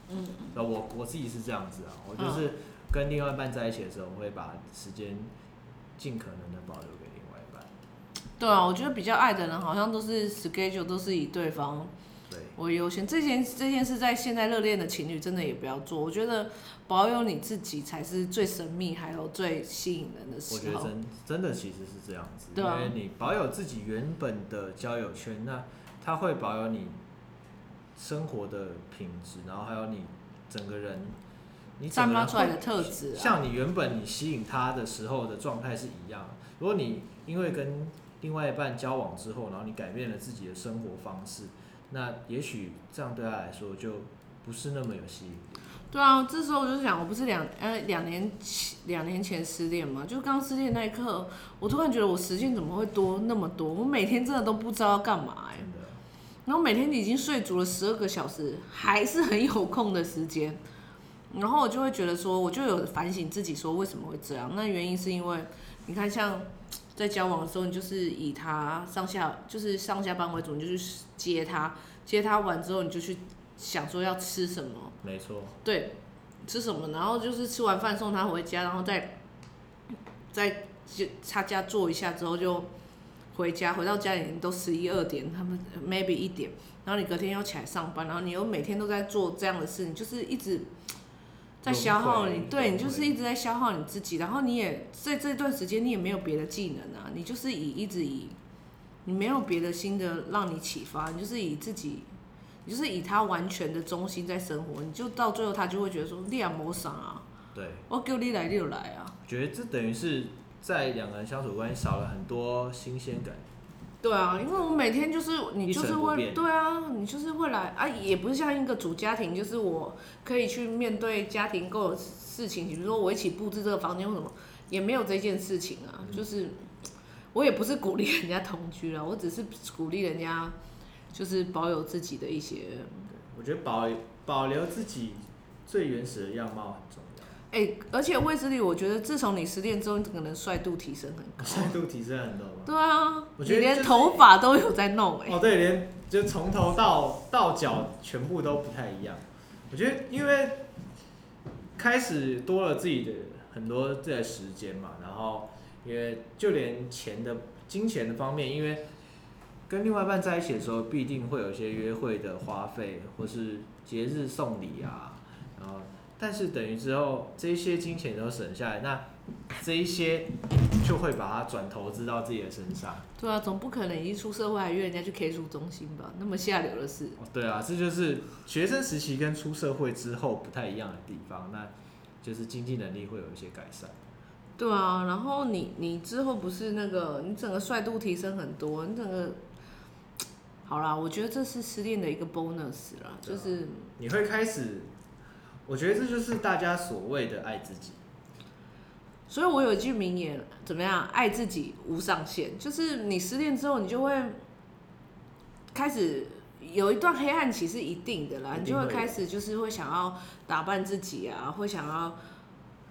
嗯，那我我自己是这样子啊，我就是跟另外一半在一起的时候，我会把时间尽可能的保留。对啊，我觉得比较爱的人好像都是 schedule 都是以对方为优先。这件这件事在现在热恋的情侣真的也不要做。我觉得保有你自己才是最神秘还有最吸引人的时候。我觉得真真的其实是这样子，对啊，因为你保有自己原本的交友圈，那他会保有你生活的品质，然后还有你整个人，你散发出来的特质，像你原本你吸引他的时候的状态是一样。如果你因为跟另外一半交往之后，然后你改变了自己的生活方式，那也许这样对他来说就不是那么有吸引力。对啊，这时候我就想，我不是两呃两年前两年前失恋嘛，就刚失恋那一刻，我突然觉得我时间怎么会多那么多？我每天真的都不知道要干嘛哎、欸。然后每天已经睡足了十二个小时，还是很有空的时间。然后我就会觉得说，我就有反省自己说为什么会这样？那原因是因为你看像。在交往的时候，你就是以他上下就是上下班为主，你就去接他，接他完之后，你就去想说要吃什么。没错。对，吃什么？然后就是吃完饭送他回家，然后再在他家坐一下之后就回家，回到家里都十一二点，他们 maybe 一点，然后你隔天要起来上班，然后你又每天都在做这样的事，你就是一直。在消耗你，对，你就是一直在消耗你自己，然后你也在这段时间你也没有别的技能啊，你就是以一直以，你没有别的新的让你启发，你就是以自己，你就是以他完全的中心在生活，你就到最后他就会觉得说你也没啥啊，对，我叫你来你就来啊，觉得这等于是在两个人相处关系少了很多新鲜感。对啊，因为我每天就是你就是会对啊，你就是会来啊，也不是像一个主家庭，就是我可以去面对家庭各种事情，比如说我一起布置这个房间或什么，也没有这件事情啊。嗯、就是我也不是鼓励人家同居了，我只是鼓励人家就是保有自己的一些。我觉得保保留自己最原始的样貌很重要。哎、欸，而且卫斯理，我觉得自从你失恋之后，你整个人帅度提升很高。帅度提升很多吗？对啊，我觉得你连头发都有在弄哎、欸。哦，对，连就从头到到脚全部都不太一样。我觉得因为开始多了自己的很多自己的时间嘛，然后因为就连钱的金钱的方面，因为跟另外一半在一起的时候，必定会有一些约会的花费，或是节日送礼啊。但是等于之后这些金钱都省下来，那这一些就会把它转投资到自己的身上。对啊，总不可能一出社会还约人家去 K 书中心吧？那么下流的事。对啊，这就是学生时期跟出社会之后不太一样的地方，那就是经济能力会有一些改善。对啊，然后你你之后不是那个你整个帅度提升很多，你整个好啦，我觉得这是失恋的一个 bonus 啦，就是你会开始。我觉得这就是大家所谓的爱自己，所以我有一句名言，怎么样？爱自己无上限，就是你失恋之后，你就会开始有一段黑暗期是一定的啦，你就会开始就是会想要打扮自己啊，会想要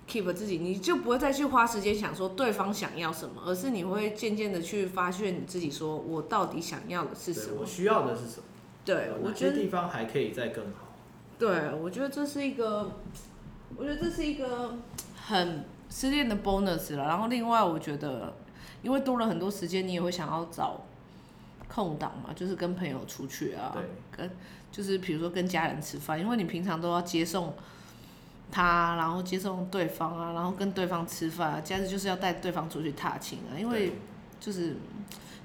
keep 自己，你就不会再去花时间想说对方想要什么，而是你会渐渐的去发现你自己，说我到底想要的是什么，我需要的是什么？对，我觉得地方还可以再更好。对，我觉得这是一个，我觉得这是一个很失恋的 bonus 了。然后另外，我觉得因为多了很多时间，你也会想要找空档嘛，就是跟朋友出去啊，跟就是比如说跟家人吃饭，因为你平常都要接送他，然后接送对方啊，然后跟对方吃饭啊，假日就是要带对方出去踏青啊，因为就是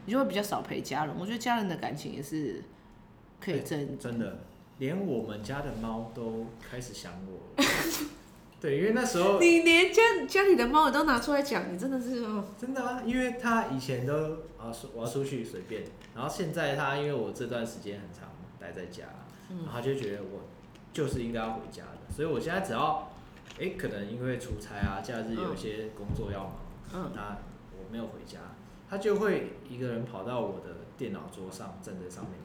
你就会比较少陪家人。我觉得家人的感情也是可以真真的。连我们家的猫都开始想我了，对，因为那时候你连家家里的猫你都拿出来讲，你真的是哦。真的啊，因为它以前都啊，我要出去随便，然后现在它因为我这段时间很长待在家，然后就觉得我就是应该要回家的，所以我现在只要哎、欸，可能因为出差啊，假日有一些工作要忙，嗯，那我没有回家，它就会一个人跑到我的电脑桌上，站在上面等。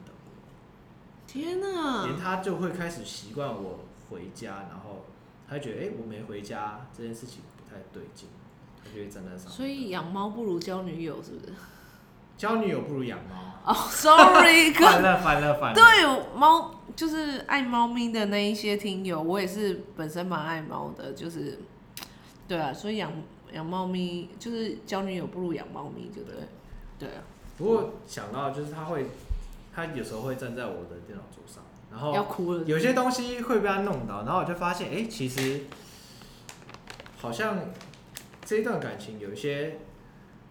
天呐！连他就会开始习惯我回家，然后他觉得哎、欸，我没回家这件事情不太对劲，他就会站在上面。所以养猫不如交女友，是不是？交女友不如养猫。哦、oh,，sorry，烦 了烦了烦了。对，猫就是爱猫咪的那一些听友，我也是本身蛮爱猫的，就是对啊，所以养养猫咪就是交女友不如养猫咪，对不对？对啊。不过想到就是他会。他有时候会站在我的电脑桌上，然后有些东西会被他弄到，然后我就发现，哎、欸，其实好像这一段感情有一些，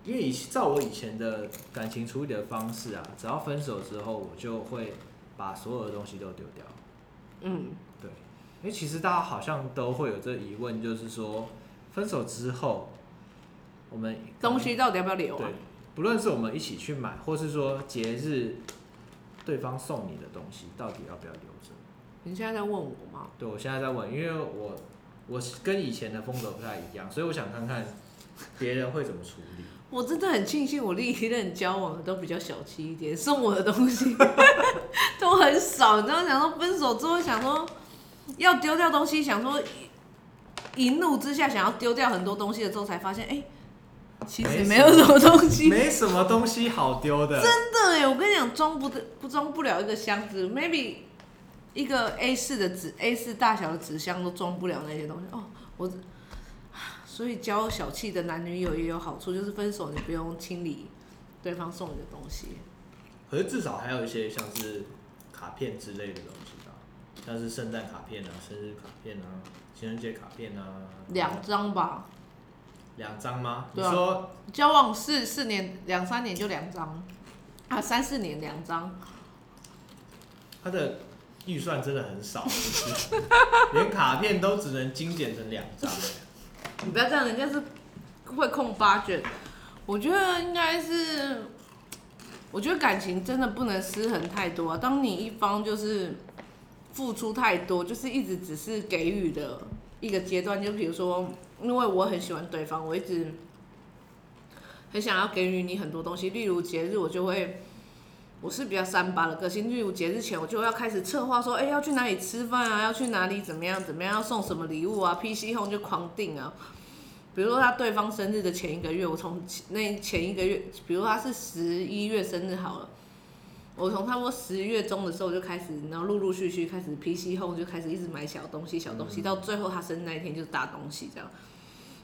因为以照我以前的感情处理的方式啊，只要分手之后，我就会把所有的东西都丢掉。嗯，对，因为其实大家好像都会有这疑问，就是说分手之后，我们东西到底要不要留啊？对，不论是我们一起去买，或是说节日。对方送你的东西到底要不要留着？你现在在问我吗？对，我现在在问，因为我我跟以前的风格不太一样，所以我想看看别人会怎么处理。我真的很庆幸，我历任交往的都比较小气一点，送我的东西都很少。你知道，想说分手之后，想说要丢掉东西，想说一怒之下想要丢掉很多东西的时候，才发现，哎。其实没有什么东西，没什么东西好丢的。真的哎，我跟你讲，装不得，不装不了一个箱子，maybe 一个 A 四的纸，A 四大小的纸箱都装不了那些东西。哦，我，所以交小气的男女友也有好处，就是分手你不用清理对方送你的东西。可是至少还有一些像是卡片之类的东西吧，像是圣诞卡片啊、生日卡片啊、情人节卡片啊，两张吧。两张吗？对啊，你说交往四四年，两三年就两张，啊，三四年两张。他的预算真的很少，连卡片都只能精简成两张。你不要这样，人家是会控 budget。我觉得应该是，我觉得感情真的不能失衡太多啊。当你一方就是付出太多，就是一直只是给予的一个阶段，就比如说。因为我很喜欢对方，我一直很想要给予你很多东西。例如节日，我就会，我是比较三八的个性。例如节日前，我就要开始策划说，哎，要去哪里吃饭啊？要去哪里？怎么样？怎么样？要送什么礼物啊？PC Home 就狂订啊。比如说他对方生日的前一个月，我从那前一个月，比如他是十一月生日好了。我从差不多十月中的时候就开始，然后陆陆续续开始 PC Home 就开始一直买小东西、小东西，到最后他生日那一天就是大东西这样。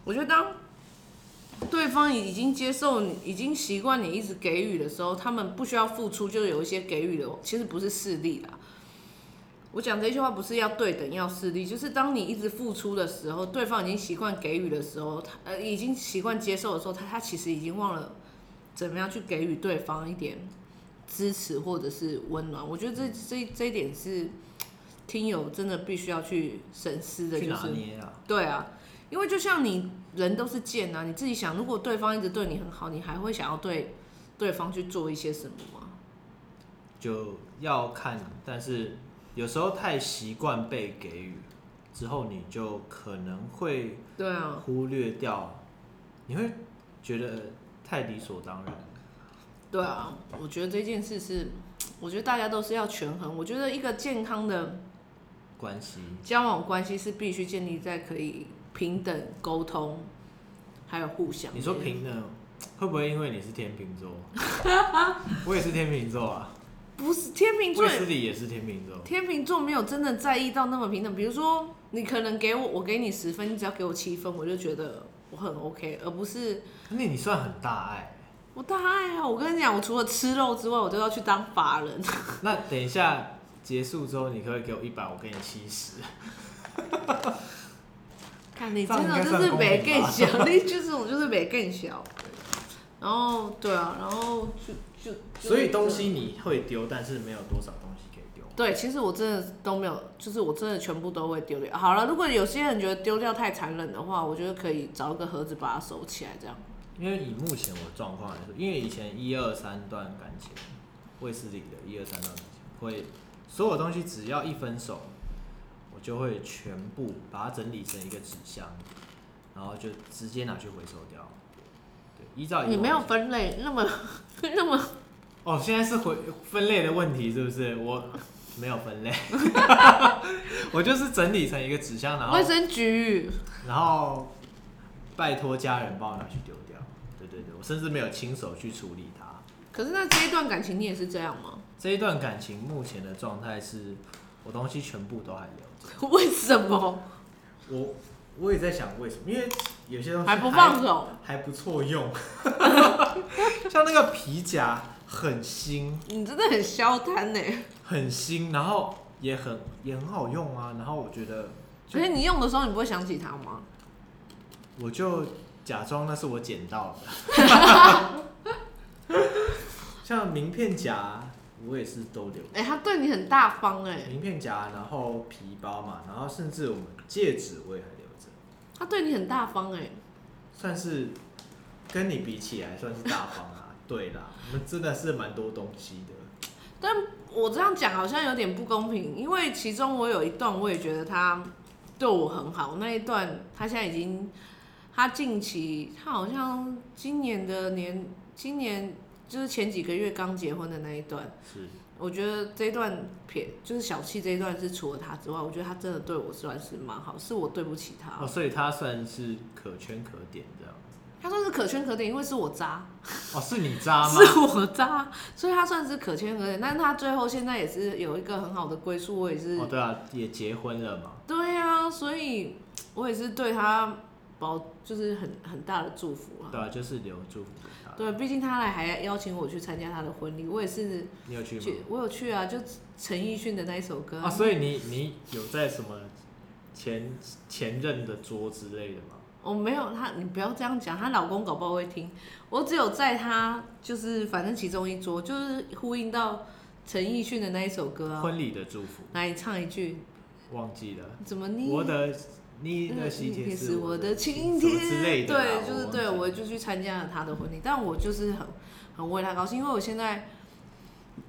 我觉得当对方已经接受你、已经习惯你一直给予的时候，他们不需要付出，就有一些给予的，其实不是势利啦。我讲这句话不是要对等、要势利，就是当你一直付出的时候，对方已经习惯给予的时候，他呃已经习惯接受的时候，他他其实已经忘了怎么样去给予对方一点。支持或者是温暖，我觉得这这这一点是听友真的必须要去深思的，就是对啊，因为就像你人都是贱啊，你自己想，如果对方一直对你很好，你还会想要对对方去做一些什么吗？就要看，但是有时候太习惯被给予之后，你就可能会对啊忽略掉，你会觉得太理所当然。对啊，我觉得这件事是我觉得大家都是要权衡。我觉得一个健康的关系交往关系是必须建立在可以平等沟通，还有互相。你说平等，会不会因为你是天秤座？我也是天秤座啊。不是天秤座，卫斯理也是天秤座。天秤座没有真的在意到那么平等。比如说，你可能给我，我给你十分，你只要给我七分，我就觉得我很 OK，而不是。那你算很大爱。我大爱啊！我跟你讲，我除了吃肉之外，我都要去当法人。那等一下结束之后，你可不可以给我一百，我给你七十。看你真的就是没更小，你就是我就是没更小。然后对啊，然后就。就就所以东西你会丢，但是没有多少东西可以丢。对，其实我真的都没有，就是我真的全部都会丢掉。好了，如果有些人觉得丢掉太残忍的话，我觉得可以找一个盒子把它收起来，这样。因为以目前我状况来说，因为以前一二三段感情，卫斯理的一二三段感情，会所有东西只要一分手，我就会全部把它整理成一个纸箱，然后就直接拿去回收掉。对，依照你没有分类那么那么。哦，现在是回分类的问题是不是？我 没有分类，我就是整理成一个纸箱，然后卫生局，然后拜托家人帮我拿去丢掉。对对对，我甚至没有亲手去处理它。可是那这一段感情你也是这样吗？这一段感情目前的状态是，我东西全部都还留着。为什么？我我也在想为什么，因为有些东西还不放手，还不错用。像那个皮夹很新，你真的很消贪呢。很新，然后也很也很好用啊。然后我觉得，可是你用的时候你不会想起它吗？我就。假装那是我捡到的，像名片夹，我也是都留。哎、欸，他对你很大方哎。名片夹，然后皮包嘛，然后甚至我们戒指我也还留着。他对你很大方哎。算是跟你比起来算是大方啊。对啦，我们真的是蛮多东西的。但我这样讲好像有点不公平，因为其中我有一段我也觉得他对我很好，那一段他现在已经。他近期，他好像今年的年，今年就是前几个月刚结婚的那一段。是。我觉得这一段撇，就是小气这一段是除了他之外，我觉得他真的对我算是蛮好，是我对不起他。哦，所以他算是可圈可点这样。他算是可圈可点，因为是我渣。哦，是你渣吗？是我渣，所以他算是可圈可点。但是他最后现在也是有一个很好的归宿，我也是。哦，对啊，也结婚了嘛。对啊，所以我也是对他。保就是很很大的祝福啊，对啊，就是留祝福。对，毕竟他来还邀请我去参加他的婚礼，我也是。你有去吗？我有去啊，就陈奕迅的那一首歌啊。所以你你有在什么前前任的桌之类的吗？我没有，他你不要这样讲，她老公搞不好会听。我只有在她就是反正其中一桌，就是呼应到陈奕迅的那一首歌啊。婚礼的祝福。来唱一句。忘记了。怎么你？我的。你的喜帖是我的请帖之类的，对，就是对，我就去参加了他的婚礼，但我就是很很为他高兴，因为我现在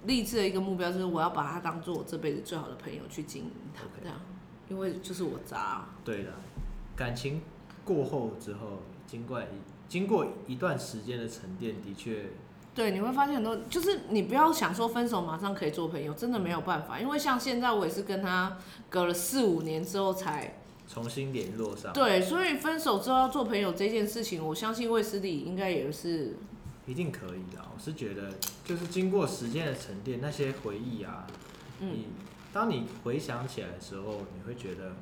立志的一个目标就是我要把他当做我这辈子最好的朋友去经营他.这样，因为就是我渣。对的，感情过后之后，经过经过一段时间的沉淀，的确，对，你会发现很多，就是你不要想说分手马上可以做朋友，真的没有办法，因为像现在我也是跟他隔了四五年之后才。重新联络上，对，所以分手之后要做朋友这件事情，我相信卫斯理应该也是一定可以的。我是觉得，就是经过时间的沉淀，那些回忆啊，嗯，你当你回想起来的时候，你会觉得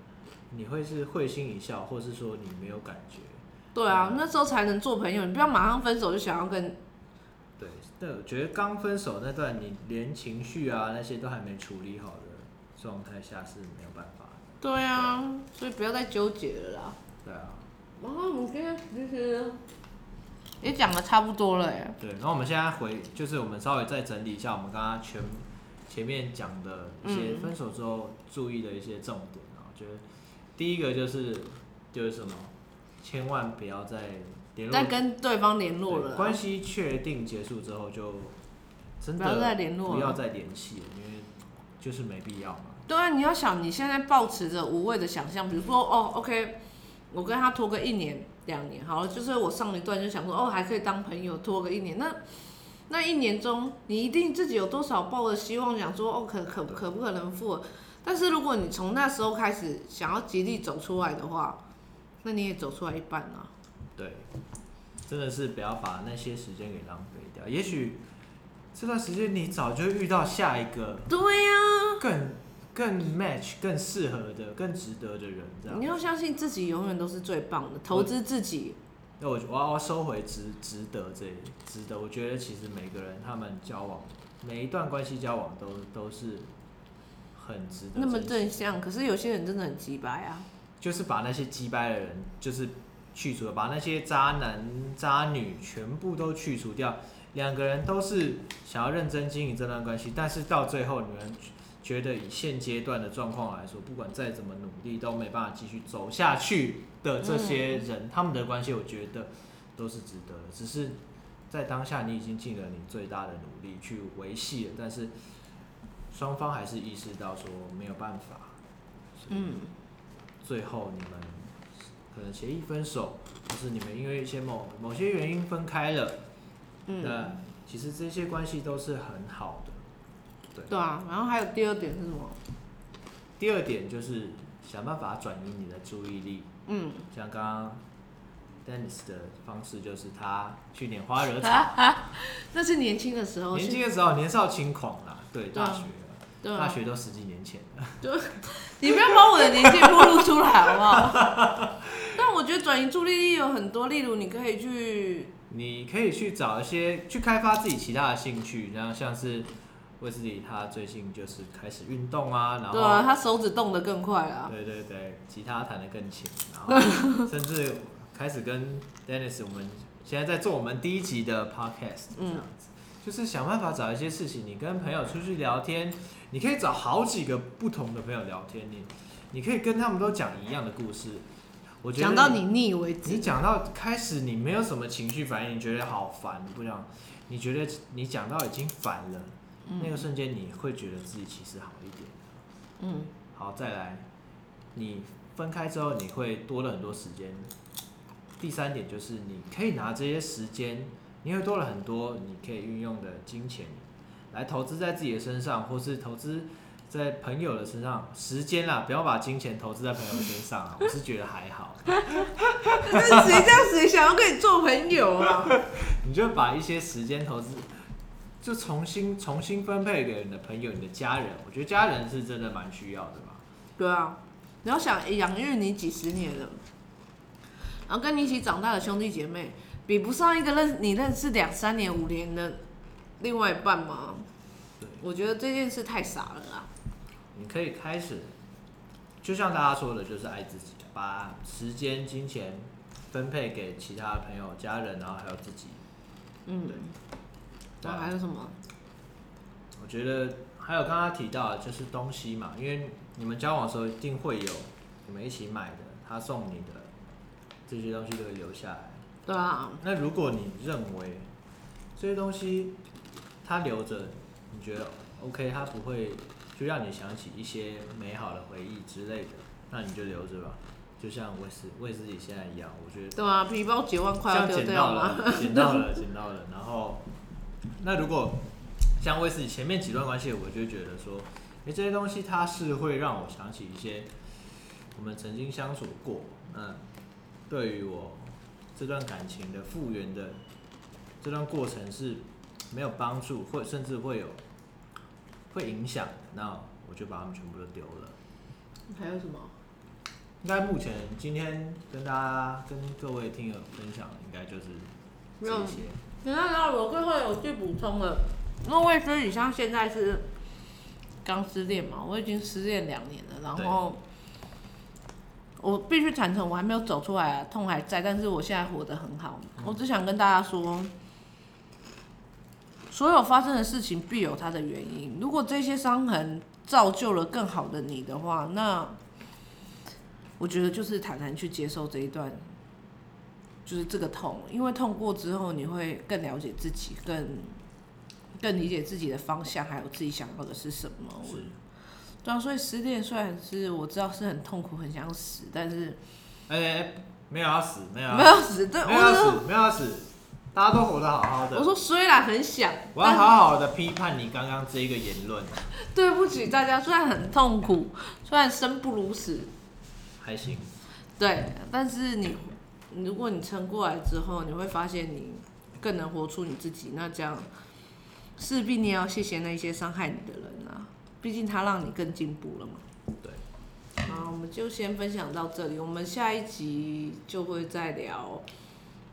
你会是会心一笑，或是说你没有感觉。对啊，那时候才能做朋友，你不要马上分手就想要跟。对，但我觉得刚分手那段，你连情绪啊那些都还没处理好的状态下是没有办法。对啊，所以不要再纠结了啦。对啊。然后我们今天其实也讲的差不多了耶。对，然后我们现在回，就是我们稍微再整理一下我们刚刚全前面讲的一些分手之后注意的一些重点啊，我觉、嗯、得第一个就是就是什么，千万不要再联络，再跟对方联络了。关系确定结束之后就真的不要再联络，不要再联系了，因为就是没必要嘛。对啊，你要想你现在抱持着无谓的想象，比如说哦，OK，我跟他拖个一年两年，好了，就是我上一段就想说哦，还可以当朋友拖个一年，那那一年中，你一定自己有多少抱的希望，想说哦，可可可不可能复合？但是如果你从那时候开始想要极力走出来的话，那你也走出来一半了。对，真的是不要把那些时间给浪费掉。也许这段时间你早就遇到下一个，对呀，更更 match、更适合的、更值得的人。这样，你要相信自己永远都是最棒的，投资自己。那我我要收回值值得这值得。我觉得其实每个人他们交往每一段关系交往都都是很值得。那么正向，可是有些人真的很鸡掰啊。就是把那些鸡掰的人，就是去除了，把那些渣男渣女全部都去除掉。两个人都是想要认真经营这段关系，但是到最后你们觉得以现阶段的状况来说，不管再怎么努力都没办法继续走下去的这些人，嗯、他们的关系我觉得都是值得的。只是在当下你已经尽了你最大的努力去维系了，但是双方还是意识到说没有办法。嗯。最后你们可能协议分手，或是你们因为一些某某些原因分开了，嗯，那其实这些关系都是很好的，对。对啊，然后还有第二点是什么？第二点就是想办法转移你的注意力，嗯，像刚刚 Dennis 的方式就是他去拈花惹草，那是年轻的时候，年轻的时候年少轻狂啦，对，大学。大学都十几年前了，对，你不要把我的年纪暴露出来好不好？但我觉得转移注意力有很多，例如你可以去，你可以去找一些去开发自己其他的兴趣，然后像是卫斯理他最近就是开始运动啊，然后对啊，他手指动得更快啊，对对对，吉他弹得更勤，然后 甚至开始跟 Dennis 我们现在在做我们第一集的 Podcast 这样子，就是想办法找一些事情，你跟朋友出去聊天。你可以找好几个不同的朋友聊天，你你可以跟他们都讲一样的故事。我觉得讲到你腻为止。你讲到开始，你没有什么情绪反应，你觉得好烦，不想。你觉得你讲到已经烦了，嗯、那个瞬间你会觉得自己其实好一点。嗯。好，再来，你分开之后，你会多了很多时间。第三点就是，你可以拿这些时间，你会多了很多你可以运用的金钱。来投资在自己的身上，或是投资在朋友的身上，时间啦，不要把金钱投资在朋友身上啊。我是觉得还好。那 谁这样谁想要跟你做朋友啊？你就把一些时间投资，就重新重新分配给你的朋友、你的家人。我觉得家人是真的蛮需要的嘛。对啊，你要想养育你几十年了，然后跟你一起长大的兄弟姐妹，比不上一个认你认识两三年、五年的。另外一半吗？对，我觉得这件事太傻了啦！你可以开始，就像大家说的，就是爱自己，把时间、金钱分配给其他的朋友、家人，然后还有自己。嗯，对。那还有什么？我觉得还有刚刚提到的就是东西嘛，因为你们交往的时候一定会有你们一起买的，他送你的这些东西都会留下来。对啊。那如果你认为这些东西，他留着，你觉得 OK？他不会就让你想起一些美好的回忆之类的，那你就留着吧。就像卫斯卫斯理现在一样，我觉得。对啊，皮包几万块要丢掉吗？捡到了，捡到了。然后，那如果像卫斯理前面几段关系，我就觉得说，哎、欸，这些东西它是会让我想起一些我们曾经相处过。那对于我这段感情的复原的这段过程是。没有帮助，或甚至会有会影响，那我就把它们全部都丢了。还有什么？应该目前今天跟大家跟各位听友分享的，应该就是这些。等下，然后我最后有去补充了，因为卫斯理像现在是刚失恋嘛，我已经失恋两年了，然后我必须坦诚，我还没有走出来啊，痛还在，但是我现在活得很好。嗯、我只想跟大家说。所有发生的事情必有它的原因。如果这些伤痕造就了更好的你的话，那我觉得就是坦然去接受这一段，就是这个痛。因为痛过之后，你会更了解自己，更更理解自己的方向，还有自己想要的是什么。是。对啊，所以失恋虽然是我知道是很痛苦，很想死，但是，哎、欸，没有要死，没有没有死，对，没有要死，没有要死。大家都活得好好的。我说虽然很想，我要好好的批判你刚刚这一个言论。对不起大家，虽然很痛苦，虽然生不如死，还行。对，但是你，如果你撑过来之后，你会发现你更能活出你自己。那这样，势必你也要谢谢那些伤害你的人啊，毕竟他让你更进步了嘛。对。好，我们就先分享到这里，我们下一集就会再聊。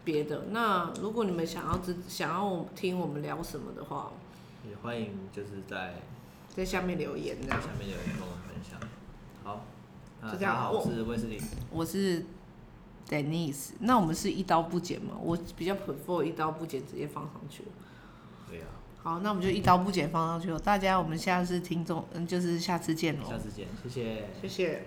别的，那如果你们想要知想要听我们聊什么的话，也欢迎就是在在下面留言，在下面留言跟我们分享。好，就这样。好，我是威斯利，我是 Denise。那我们是一刀不剪吗？我比较 prefer 一刀不剪，直接放上去。对呀。好，那我们就一刀不剪放上去了。大家，我们下次听众，嗯，就是下次见喽。下次见，谢谢，谢谢。